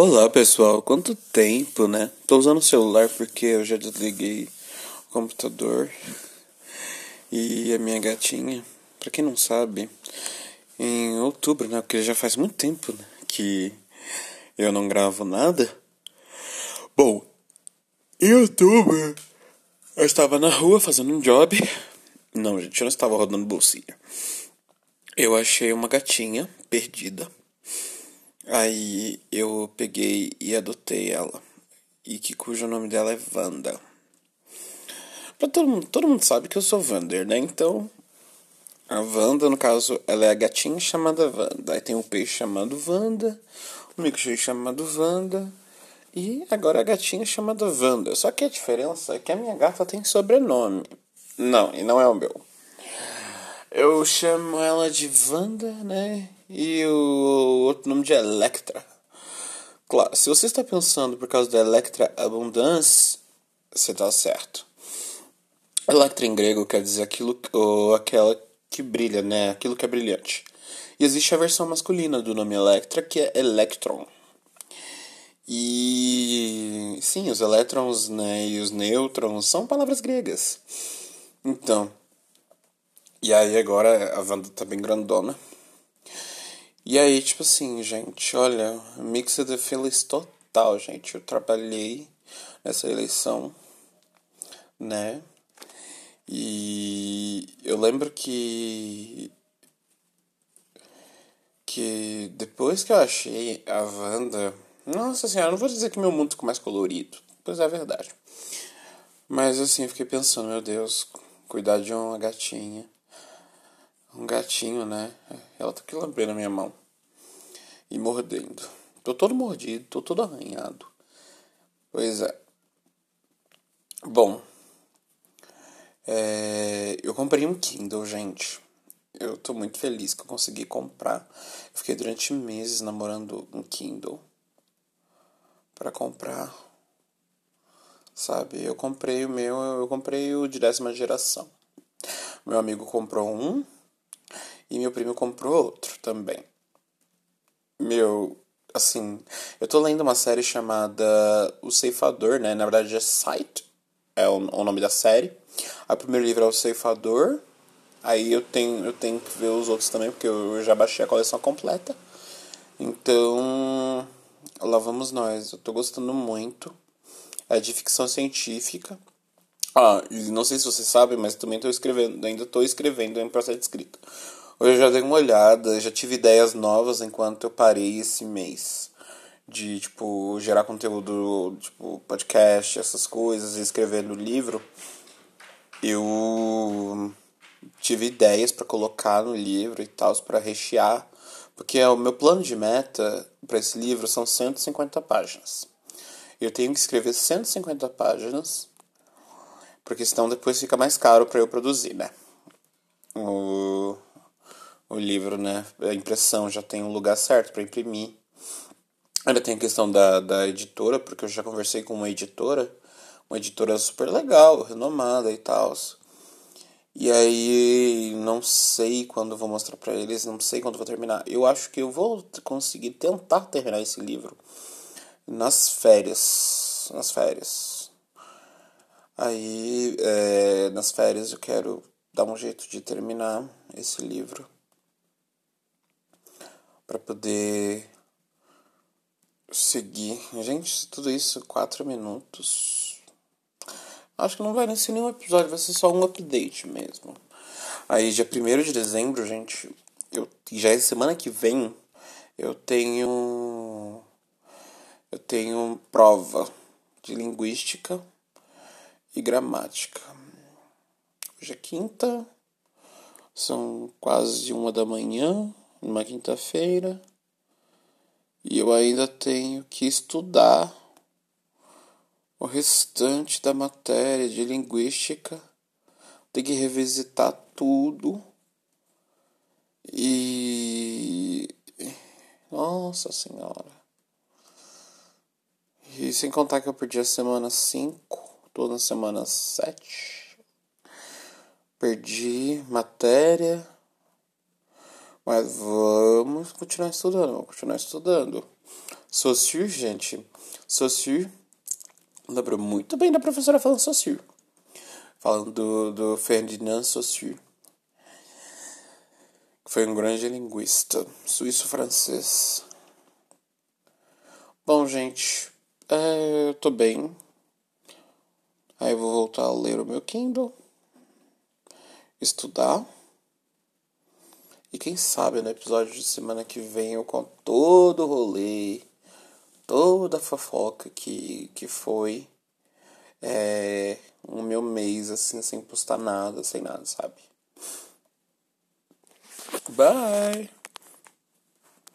Olá pessoal, quanto tempo, né? Tô usando o celular porque eu já desliguei o computador e a minha gatinha, pra quem não sabe, em outubro, né? Porque já faz muito tempo né, que eu não gravo nada. Bom, em outubro eu estava na rua fazendo um job. Não, gente, eu não estava rodando bolsinha. Eu achei uma gatinha perdida Aí eu peguei e adotei ela. E que cujo nome dela é Wanda. Pra todo mundo, todo mundo sabe que eu sou Vander, né? Então, a Wanda, no caso, ela é a gatinha chamada Wanda. Aí tem um peixe chamado Wanda, um milkshake chamado Wanda. E agora a gatinha chamada Wanda. Só que a diferença é que a minha gata tem sobrenome. Não, e não é o meu. Eu chamo ela de Wanda, né? E o outro nome de Electra. Claro, se você está pensando por causa da Electra Abundance, você está certo. Electra em grego quer dizer aquilo ou aquela que brilha, né? Aquilo que é brilhante. E existe a versão masculina do nome Electra, que é Electron. E sim, os elétrons né, e os nêutrons são palavras gregas. Então, e aí agora a Wanda tá bem grandona. E aí, tipo assim, gente, olha, mixed feelings total, gente. Eu trabalhei nessa eleição, né? E eu lembro que que depois que eu achei a Wanda, nossa senhora, não vou dizer que meu mundo ficou mais colorido, pois é verdade. Mas assim, eu fiquei pensando, meu Deus, cuidar de uma gatinha um gatinho, né? Ela tá aqui lambendo a minha mão. E mordendo. Tô todo mordido, tô todo arranhado. Pois é. Bom. É, eu comprei um Kindle, gente. Eu tô muito feliz que eu consegui comprar. Fiquei durante meses namorando um Kindle para comprar. Sabe? Eu comprei o meu, eu comprei o de décima geração. Meu amigo comprou um e meu primo comprou outro também. Meu, assim, eu tô lendo uma série chamada O Ceifador, né? Na verdade é Sight, é o, o nome da série. o primeiro livro é O Ceifador. Aí eu tenho, eu tenho que ver os outros também, porque eu já baixei a coleção completa. Então, lá vamos nós. Eu tô gostando muito. É de ficção científica. Ah, não sei se você sabe, mas também tô escrevendo, ainda estou escrevendo em processo de escrita. Hoje eu já dei uma olhada, já tive ideias novas enquanto eu parei esse mês. De, tipo, gerar conteúdo, tipo, podcast, essas coisas, e escrever no livro. Eu tive ideias para colocar no livro e tal, para rechear. Porque o meu plano de meta para esse livro são 150 páginas. Eu tenho que escrever 150 páginas, porque senão depois fica mais caro para eu produzir, né? O livro, né? A impressão já tem um lugar certo para imprimir. Ainda tem a questão da, da editora, porque eu já conversei com uma editora, uma editora super legal, renomada e tal. E aí, não sei quando vou mostrar para eles, não sei quando vou terminar. Eu acho que eu vou conseguir tentar terminar esse livro nas férias. Nas férias. Aí, é, nas férias eu quero dar um jeito de terminar esse livro para poder seguir. Gente, tudo isso, quatro minutos. Acho que não vai nem ser nenhum episódio, vai ser só um update mesmo. Aí, dia 1 de dezembro, gente, eu, já é semana que vem, eu tenho. Eu tenho prova de linguística e gramática. Hoje é quinta, são quase uma da manhã numa quinta-feira e eu ainda tenho que estudar o restante da matéria de linguística, tenho que revisitar tudo e. Nossa Senhora! E sem contar que eu perdi a semana 5, tô na semana 7. Perdi matéria Mas vamos continuar estudando, vamos continuar estudando. Saussure, gente. Saussure. Lembro muito bem da professora falando Saussure. Falando do, do Ferdinand Saussure. Foi um grande linguista, suíço-francês. Bom, gente, é, eu tô bem. Aí eu vou voltar a ler o meu Kindle, estudar. E quem sabe no episódio de semana que vem eu conto todo o rolê, toda a fofoca que, que foi é, o meu mês, assim, sem postar nada, sem nada, sabe? Bye!